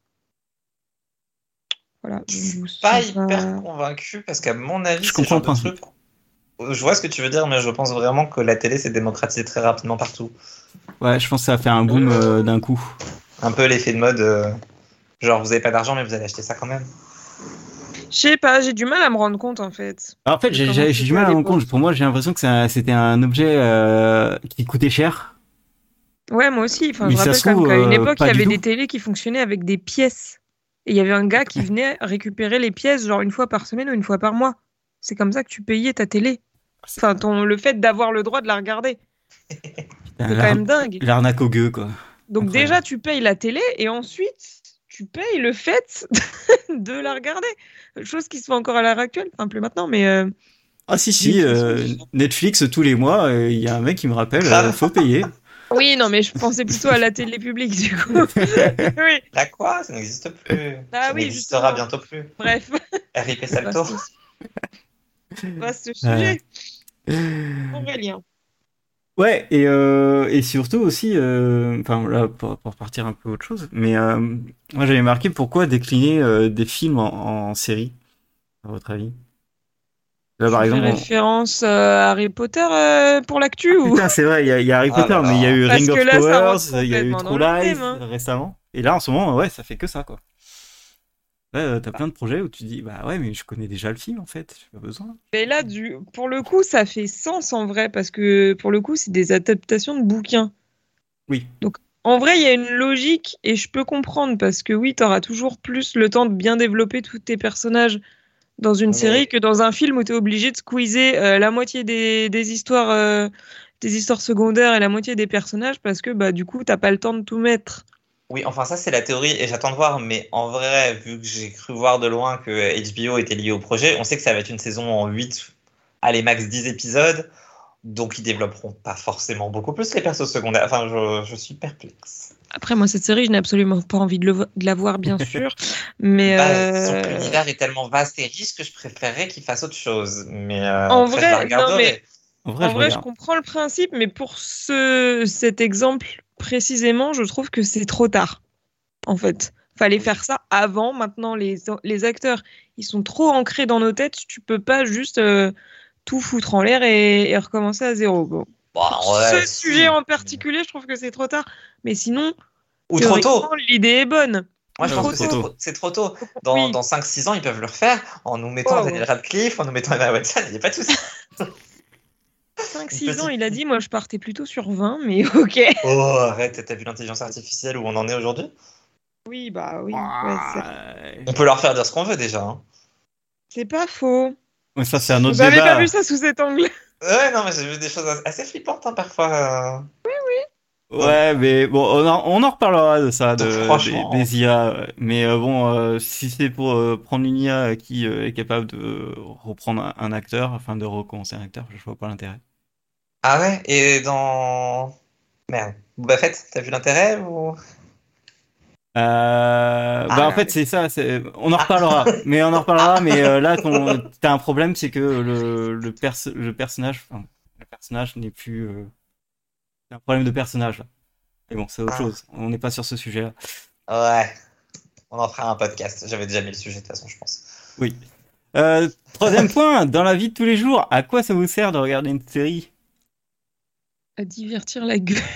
Voilà. je vous pas pas- hyper convaincu parce qu'à mon avis, Je c'est comprends truc- Je vois ce que tu veux dire, mais je pense vraiment que la télé s'est démocratisée très rapidement partout. Ouais, je pense que ça a fait un boom euh, d'un coup. Un peu l'effet de mode, euh, genre vous avez pas d'argent, mais vous allez acheter ça quand même. Je sais pas, j'ai du mal à me rendre compte en fait. Alors, en fait, j'ai du mal à me rendre compte. Pour moi, j'ai l'impression que c'était un objet euh, qui coûtait cher. Ouais, moi aussi. Enfin, Mais je ça rappelle se quand même trouve, qu'à une euh, époque, il y avait des télés qui fonctionnaient avec des pièces. Et il y avait un gars qui venait récupérer les pièces, genre une fois par semaine ou une fois par mois. C'est comme ça que tu payais ta télé. Enfin, ton, le fait d'avoir le droit de la regarder. C'est quand même dingue. L'arnaque au gueux, quoi. Donc, Incroyable. déjà, tu payes la télé et ensuite, tu payes le fait de la regarder. Chose qui se fait encore à l'heure actuelle. Enfin, plus maintenant, mais. euh, Ah si si, euh, Netflix tous les mois, euh, il y a un mec qui me rappelle, euh, faut payer. Oui, non, mais je pensais plutôt à la télé publique, du coup. oui, La quoi? Ça n'existe plus. Ah ça oui, n'existera bientôt plus. bref. RIP Salto. Vaste, vaste sujet. Aurélien. Ouais, et, euh, et surtout aussi, euh, enfin là, pour, pour partir un peu autre chose, mais euh, moi j'avais marqué pourquoi décliner euh, des films en, en série, à votre avis? Là par exemple, référence euh, à Harry Potter euh, pour l'actu ou? putain c'est vrai, il y, a- il y a Harry Ah Potter, là mais il y a eu Ring of Powers, il y a eu True thème, hein. récemment, et là en ce moment, ouais, ça fait que ça quoi. Là, euh, t'as plein de projets où tu dis, bah ouais, mais je connais déjà le film en fait, j'ai pas besoin. Mais là, du... pour le coup, ça fait sens en vrai, parce que pour le coup, c'est des adaptations de bouquins. Oui. Donc, en vrai, il y a une logique, et je peux comprendre, parce que oui, t'auras toujours plus le temps de bien développer tous tes personnages dans une série que dans un film où t'es obligé de squeezer euh, la moitié des, des histoires, euh, des histoires secondaires et la moitié des personnages, parce que bah, du coup, t'as pas le temps de tout mettre. Oui, enfin ça c'est la théorie et j'attends de voir, mais en vrai, vu que j'ai cru voir de loin que HBO était lié au projet, on sait que ça va être une saison en 8, allez max 10 épisodes, donc ils développeront pas forcément beaucoup plus les persos secondaires. Enfin, je, je suis perplexe. Après, moi, cette série, je n'ai absolument pas envie de, le vo- de la voir, bien sûr. mais Bah, euh, disons que l'univers est tellement vaste et riche que je préférerais qu'ils fassent autre chose. Mais euh, En après, vrai, je non, mais- En vrai, en je vrai, je regarde. comprends le principe, mais pour ce, cet exemple précisément, je trouve que c'est trop tard. En fait, fallait faire ça avant. Maintenant, les, les acteurs, ils sont trop ancrés dans nos têtes. Tu peux pas juste euh, tout foutre en l'air et, et recommencer à zéro. Bon. Ouais, ce si. sujet en particulier, je trouve que c'est trop tard. Mais sinon, Ou trop tôt. l'idée est bonne. Moi, je pense que trop c'est tôt. trop, c'est trop tôt. Dans, Oui. dans 5-6 ans, ils peuvent le refaire en nous mettant Oh. Daniel Radcliffe, en nous mettant Emma Watson, il n'y a pas de souci. 5-6 ans, petite- il a dit, moi je partais plutôt sur 20, mais ok. Oh, arrête, t'as vu l'intelligence artificielle où on en est aujourd'hui? Oui, bah oui. Ouais. On peut leur faire dire ce qu'on veut déjà. hein. c'est pas faux. Mais ça, c'est un autre Vous avez débat. pas vu ça sous cet angle? Ouais, non, mais j'ai vu des choses assez flippantes hein, parfois. euh. Ouais, mais bon, on en, on en reparlera de ça, de, Franchement. des, des IA. ouais. Mais euh, bon, euh, si c'est pour euh, prendre une IA qui euh, est capable de reprendre un, un acteur, enfin de recommencer un acteur, je vois pas l'intérêt. Ah ouais, et dans. Merde. Boba Fett, t'as vu l'intérêt ou... Euh, bah Ah. en fait c'est ça, c'est- on en reparlera, mais on en reparlera, mais euh, là ton- t'as un problème, c'est que le le, perso- le personnage, enfin, le personnage n'est plus, euh, c'est un problème de personnage. Là. Mais bon, c'est autre Ah. chose. On n'est pas sur ce sujet-là. Ouais. On en fera un podcast. J'avais déjà mis le sujet de toute façon, je pense. Oui. Euh, troisième point, dans la vie de tous les jours, à quoi ça vous sert de regarder une série? À divertir la gueule.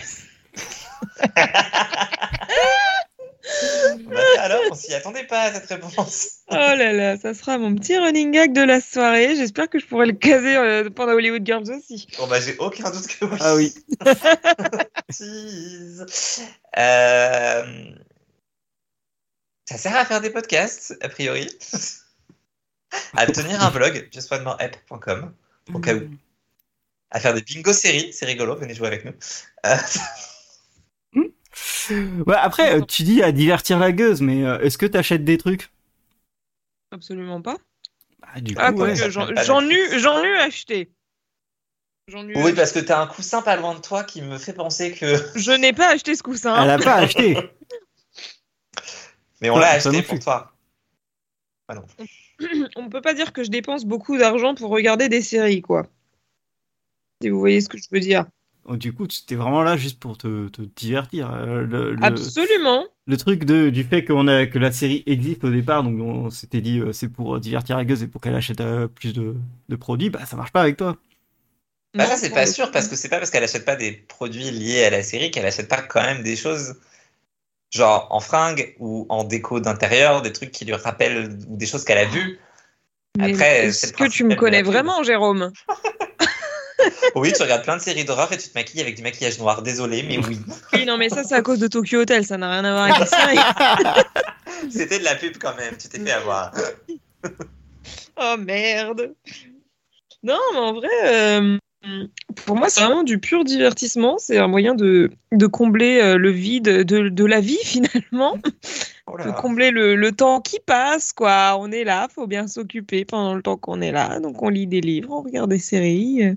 Bah, alors, on s'y attendait pas à cette réponse. Oh là là, ça sera mon petit running gag de la soirée. J'espère que je pourrai le caser euh, pendant Hollywood Girls aussi. Bon, bah, j'ai aucun doute que oui. Ah oui. Euh, Ça sert à faire des podcasts, a priori. à tenir un blog, justonemoreapp.com, au cas où. À faire des bingo séries, c'est rigolo, venez jouer avec nous. Euh, Ouais, après, euh, tu dis à divertir la gueuse, mais euh, est-ce que t'achètes des trucs? Absolument pas. Bah, du Ah, coup, quoi ouais. j'en eu acheté. J'en ai Oui, parce que t'as un coussin pas loin de toi qui me fait penser que. Je n'ai pas acheté ce coussin. Elle a pas acheté. Mais on Ouais, l'a acheté non pour toi. On peut pas dire que je dépense beaucoup d'argent pour regarder des séries, quoi. Si vous voyez ce que je veux dire. Oh, Du coup, t'es vraiment là juste pour te, te divertir. Euh, Le, le- Absolument. le truc de, du fait qu'on a, que la série existe au départ, donc on s'était dit euh, c'est pour divertir la gueuse et pour qu'elle achète euh, plus de, de produits, bah ça marche pas avec toi. Bah, ça, c'est pas sûr, parce que c'est pas parce qu'elle achète pas des produits liés à la série qu'elle achète pas quand même des choses, genre en fringues ou en déco d'intérieur, des trucs qui lui rappellent ou des choses qu'elle a vues. Mais Après, est-ce que tu me connais vraiment, Jérôme? Oui, tu regardes plein de séries d'horreur et tu te maquilles avec du maquillage noir. Désolé, mais oui. Oui, non, mais ça, c'est à cause de Tokyo Hotel. Ça n'a rien à voir avec séries. C'était de la pub quand même, tu t'es fait avoir. Oh merde. Non, mais en vrai, euh, pour moi, c'est vraiment du pur divertissement. C'est un moyen de, de combler euh, le vide de, de la vie, finalement. Oh De combler le, le temps qui passe, quoi. On est là, faut bien s'occuper pendant le temps qu'on est là. Donc, on lit des livres, on regarde des séries.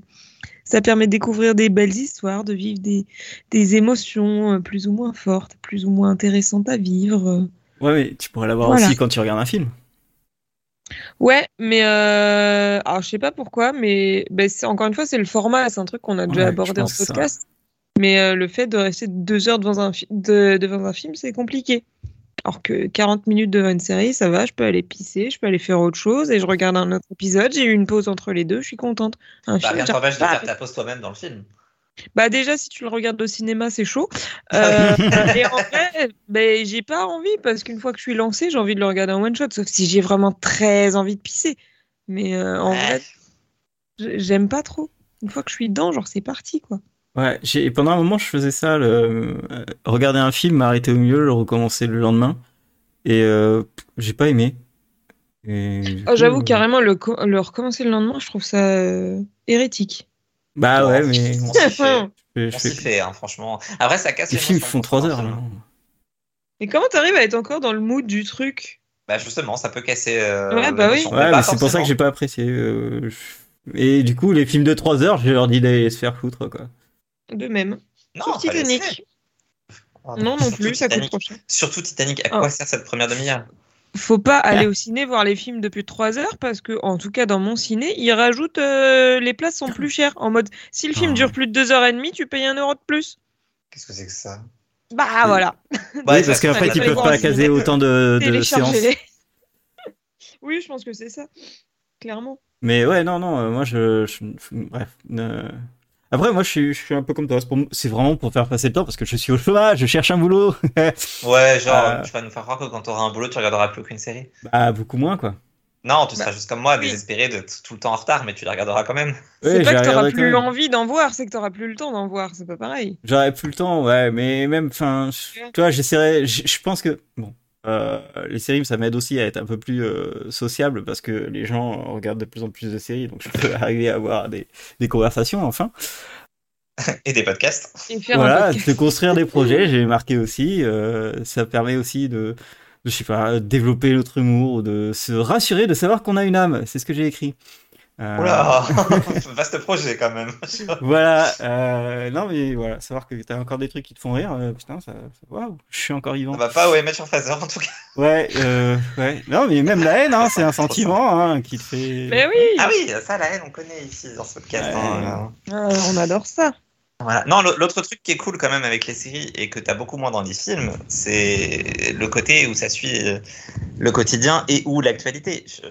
Ça permet de découvrir des belles histoires, de vivre des, des émotions euh, plus ou moins fortes, plus ou moins intéressantes à vivre. Ouais, mais tu pourrais l'avoir Voilà. aussi quand tu regardes un film. Ouais, mais euh, alors je sais pas pourquoi, mais ben, encore une fois c'est le format, c'est un truc qu'on a déjà Ouais, abordé en ça- podcast. Mais euh, le fait de rester deux heures devant un, fi- de- devant un film, c'est compliqué. Alors que 40 minutes devant une série, ça va, je peux aller pisser, je peux aller faire autre chose et je regarde un autre épisode, j'ai eu une pause entre les deux, je suis contente. Un Bah, film, rien t'empêche de bah, faire ta pause toi-même dans le film. bah déjà, si tu le regardes au cinéma, c'est chaud. Euh, et en vrai, j'ai pas envie parce qu'une fois que je suis lancée, j'ai envie de le regarder en one shot, sauf si j'ai vraiment très envie de pisser. Mais euh, en Ouais. vrai, j'aime pas trop. Une fois que je suis dedans, genre c'est parti quoi. Ouais, j'ai, pendant un moment, je faisais ça, le, euh, regarder un film, m'arrêter au milieu, le recommencer le lendemain. Et euh, j'ai pas aimé. Et Oh, coup, J'avoue euh, carrément le, co- le recommencer le lendemain, je trouve ça euh, hérétique. Bah ouais, On mais s'y bon, fait. je, On s'y fais- fait, hein, franchement. Après, ça casse les films font pour 3 un heures. là. Mais comment t'arrives à être encore dans le mood du truc? Bah justement, ça peut casser. euh, Ouais, bah oui. Ouais, mais c'est pour ça que j'ai pas apprécié. euh, Et du coup, les films de 3 heures, je leur dis d'aller se faire foutre, quoi. De même. Non, Sauf Titanic. Oh, Non, non surtout plus, ça coûte Titanic. trop cher. Surtout Titanic, à Oh. quoi sert cette première demi-heure Faut pas aller au ciné voir les films depuis 3 heures parce que, en tout cas, dans mon ciné, ils rajoutent euh, les places sont plus chères. En mode, si le film Ah. dure plus de 2h30, tu payes un euro de plus. Qu'est-ce que c'est que ça? Bah voilà. Ouais, parce qu'après, ça, ils peuvent pas caser autant de, de séances. Oui, je pense que c'est ça. Clairement. Mais ouais, non, non, euh, moi, je. je- bref. euh, Après, moi, je suis, je suis un peu comme toi. c'est pour- C'est vraiment pour faire passer le temps parce que je suis au chômage, je cherche un boulot. Ouais, genre, Euh. tu vas nous faire croire que quand tu auras un boulot, tu regarderas plus aucune série. bah, beaucoup moins, quoi. Non, tu Bah, seras juste comme moi, oui. désespéré de tout le temps en retard, mais tu les regarderas quand même. C'est pas que t'auras plus même. l'envie d'en voir, c'est que t'auras plus le temps d'en voir. C'est pas pareil. J'aurais plus le temps, ouais, mais même, enfin, tu vois, j'essaierai, je je pense que, bon, euh, les séries, ça m'aide aussi à être un peu plus euh, sociable parce que les gens regardent de plus en plus de séries, donc je peux arriver à avoir des, des conversations, enfin. Et des podcasts. Et Voilà, podcast. de construire des projets, j'ai marqué aussi, euh, ça permet aussi de, de, je sais pas, développer notre humour, ou de se rassurer, de savoir qu'on a une âme, c'est ce que j'ai écrit. Euh, Oula Vaste projet quand même. Voilà, euh, non mais voilà, savoir que t'as encore des trucs qui te font rire, euh, putain, ça, ça- waouh, je suis encore vivant. Ça va pas au Image Phaser en tout cas. Ouais, euh, ouais, non mais même la haine, hein, c'est un sentiment hein, qui te fait. Mais oui, Ah oui, ça, la haine, on connaît ici dans ce podcast. Ouais. hein. Ah, on adore ça. Voilà. Non, l'au- l'autre truc qui est cool quand même avec les séries et que t'as beaucoup moins dans les films, c'est le côté où ça suit le quotidien et ou l'actualité. Je-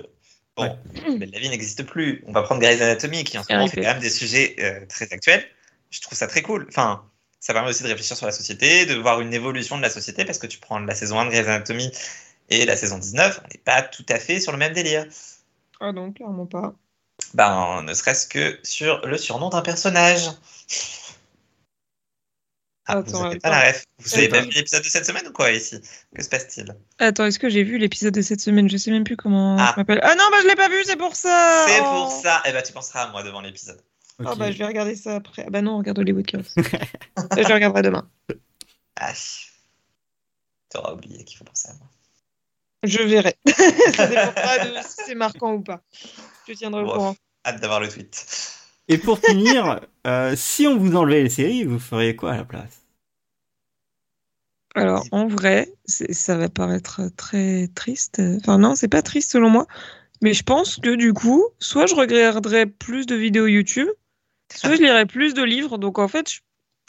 Bon, Ouais. mais la vie n'existe plus. On va prendre Grey's Anatomy qui en ce En moment fait quand même des sujets euh, très actuels. Je trouve ça très cool. Enfin, ça permet aussi de réfléchir sur la société, de voir une évolution de la société parce que tu prends la saison 1 de Grey's Anatomy et la saison 19, on n'est pas tout à fait sur le même délire. Ah non, clairement pas. Ben, ne serait-ce que sur le surnom d'un personnage. Ah, Attends, vous pas la ref. Vous avez pas vu l'épisode de cette semaine ou quoi ici? Que se passe-t-il? Attends, est-ce que j'ai vu l'épisode de cette semaine? Je sais même plus comment Ah. je m'appelle. Ah non, bah je l'ai pas vu, c'est pour ça. C'est Oh. pour ça. Eh ben, tu penseras à moi devant l'épisode. Ah Ok. bah je vais regarder ça après. Ah bah non, on regarde Hollywood Chaos. je le regarderai demain. Ah, t'auras oublié qu'il faut penser à moi. Je verrai. ça dépendra de si c'est marquant ou pas. Je tiendrai au Bon. courant. Hâte d'avoir le tweet. Et pour finir, euh, si on vous enlevait les séries, vous feriez quoi à la place? Alors, en vrai, ça va paraître très triste. Enfin, non, c'est pas triste selon moi. Mais je pense que du coup, soit je regarderais plus de vidéos YouTube, soit je lirais plus de livres. Donc, en fait, je,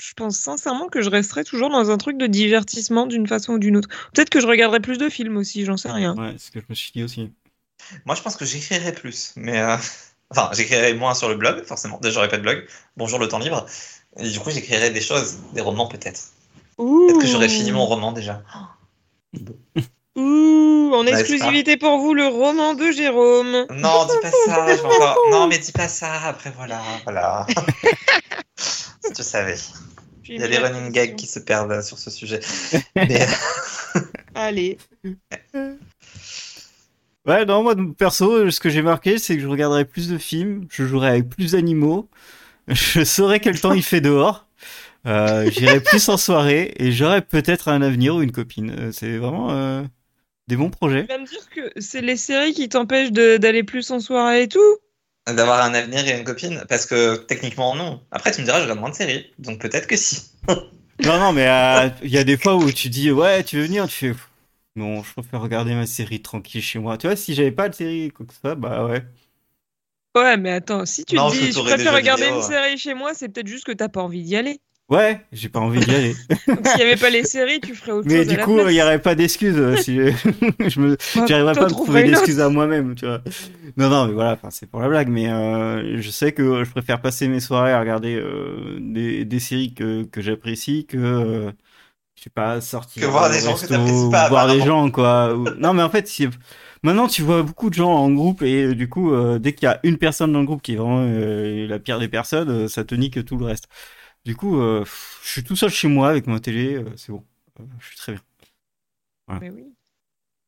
je pense sincèrement que je resterais toujours dans un truc de divertissement d'une façon ou d'une autre. Peut-être que je regarderais plus de films aussi, j'en sais rien. Ouais, c'est ce que je me suis dit aussi. Moi, je pense que j'écrirais plus. Mais. euh, Enfin, j'écrirais moins sur le blog, forcément. Déjà, j'aurais pas de blog. Bonjour le temps libre. Et du coup, j'écrirais des choses, des romans peut-être. Peut-être que j'aurais fini mon roman déjà. Ouh, en pas exclusivité pour vous, le roman de Jérôme. Non, dis pas ça. Je vais encore... Non, mais dis pas ça. Après, voilà. Voilà. si tu savais. Il y a des running gags qui se perdent sur ce sujet. Mais Allez. Ouais, non, moi, perso, ce que j'ai marqué, c'est que je regarderais plus de films, je jouerais avec plus d'animaux, je saurais quel temps il fait dehors, euh, j'irais plus en soirée, et j'aurais peut-être un avenir ou une copine. Euh, C'est vraiment euh, des bons projets. Tu vas me dire que c'est les séries qui t'empêchent de- d'aller plus en soirée et tout? D'avoir un avenir et une copine, parce que techniquement, non. Après, tu me diras, je regarde moins de séries. Donc peut-être que si. Non, non, mais euh, il y a des fois où tu dis, ouais, tu veux venir, tu fais, non, je préfère regarder ma série tranquille chez moi. Tu vois, si j'avais pas de série, quoi que ce soit, bah ouais. Ouais, mais attends, si tu Non, te je dis je préfère regarder vidéo, une ouais. série chez moi, c'est peut-être juste que t'as pas envie d'y aller. Ouais, j'ai pas envie d'y aller. Donc s'il y avait pas les séries, tu ferais autre Mais chose. du à la coup, il y aurait pas d'excuses. euh, Si je, je me, Bah, j'arriverais pas à me trouver d'excuses à moi-même, tu vois. Non, non, mais voilà, c'est pour la blague. Mais euh, je sais que je préfère passer mes soirées à regarder euh, des, des séries que, que j'apprécie que, euh, je sais pas, sortir Que voir des gens que resto, t'apprécies pas, voir des gens, quoi. Non, mais en fait, si... maintenant, tu vois beaucoup de gens en groupe et euh, du coup, euh, dès qu'il y a une personne dans le groupe qui est vraiment euh, la pire des personnes, euh, ça te nique tout le reste. Du coup, euh, je suis tout seul chez moi avec ma télé, euh, c'est bon. Euh, je suis très bien. Mais oui,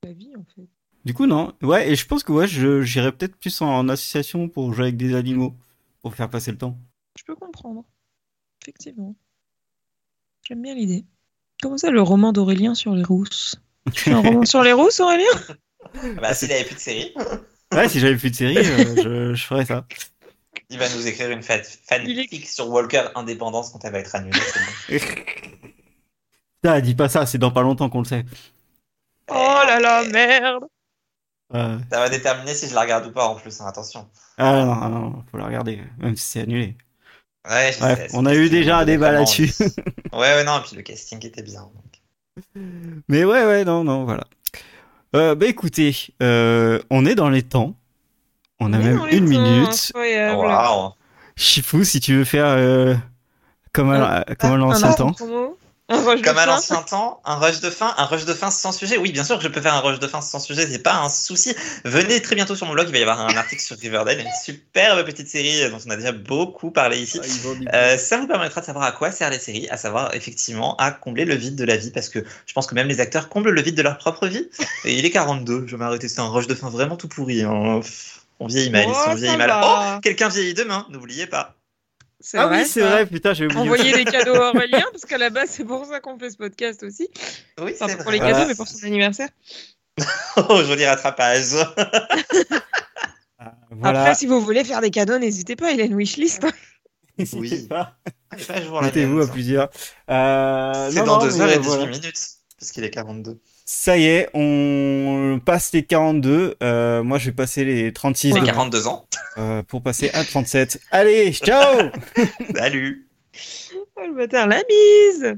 la vie en fait. Du coup, non. Ouais, et je pense que ouais, je j'irais peut-être plus en, association pour jouer avec des animaux, pour faire passer le temps. Je peux comprendre. Effectivement. J'aime bien l'idée. Comment ça, le roman d'Aurélien sur les rousses? Tu fais un roman sur les rousses, Aurélien? Bah, s'il avait plus de série, Ouais, si j'avais plus de série, euh, je, je ferais ça. il va nous écrire une fan- Il est- fanfic sur Walker Indépendance quand elle va être annulée. Putain, dis pas ça, c'est dans pas longtemps qu'on le sait. Oh là là, merde Euh, Ça va déterminer si je la regarde ou pas en plus, hein, attention. ah non, ah non, faut la regarder, même si c'est annulé. Ouais, je Bref, sais, on a eu déjà un débat là-dessus. Ouais, ouais, non, et puis le casting était bien. donc. Mais ouais, ouais, non, non, voilà. Euh, bah écoutez, euh, on est dans les temps. On a même une temps, minute. Chifou, si tu veux faire euh, comme à, comme à l'ancien temps. promo. Un rush de Comme à l'ancien temps, un rush de fin, un rush de fin sans sujet. Oui, bien sûr que je peux faire un rush de fin sans sujet, c'est pas un souci. Venez très bientôt sur mon blog, il va y avoir un article sur Riverdale, une superbe petite série dont on a déjà beaucoup parlé ici. Euh, ça vous permettra de savoir à quoi servent les séries, à savoir effectivement à combler le vide de la vie, parce que je pense que même les acteurs comblent le vide de leur propre vie. Et il est 42, je vais m'arrêter, c'est un rush de fin vraiment tout pourri. hein. On vieillit mal, Oh, ici, on ça vieillit mal. va. Oh, quelqu'un vieillit demain, n'oubliez pas. Ah vrai, oui, c'est vrai, putain, j'ai oublié. Envoyer des cadeaux à Aurélien, parce qu'à la base, c'est pour ça qu'on fait ce podcast aussi. Oui, Enfin, pour vrai. les cadeaux, Voilà. mais pour son anniversaire. Oh, joli rattrapage. Ah, Voilà. Après, si vous voulez faire des cadeaux, n'hésitez pas, il a une wishlist. N'hésitez Oui. pas. Mettez-vous à plusieurs. Euh, C'est dans non, 2 mais heures et euh, 18 voilà. minutes, parce qu'il est 42. Ça y est, on passe les 42. Euh, moi, je vais passer les 36 J'ai devant, 42 ans. euh, pour passer à 37. Allez, ciao Salut Oh, le bâtard, la bise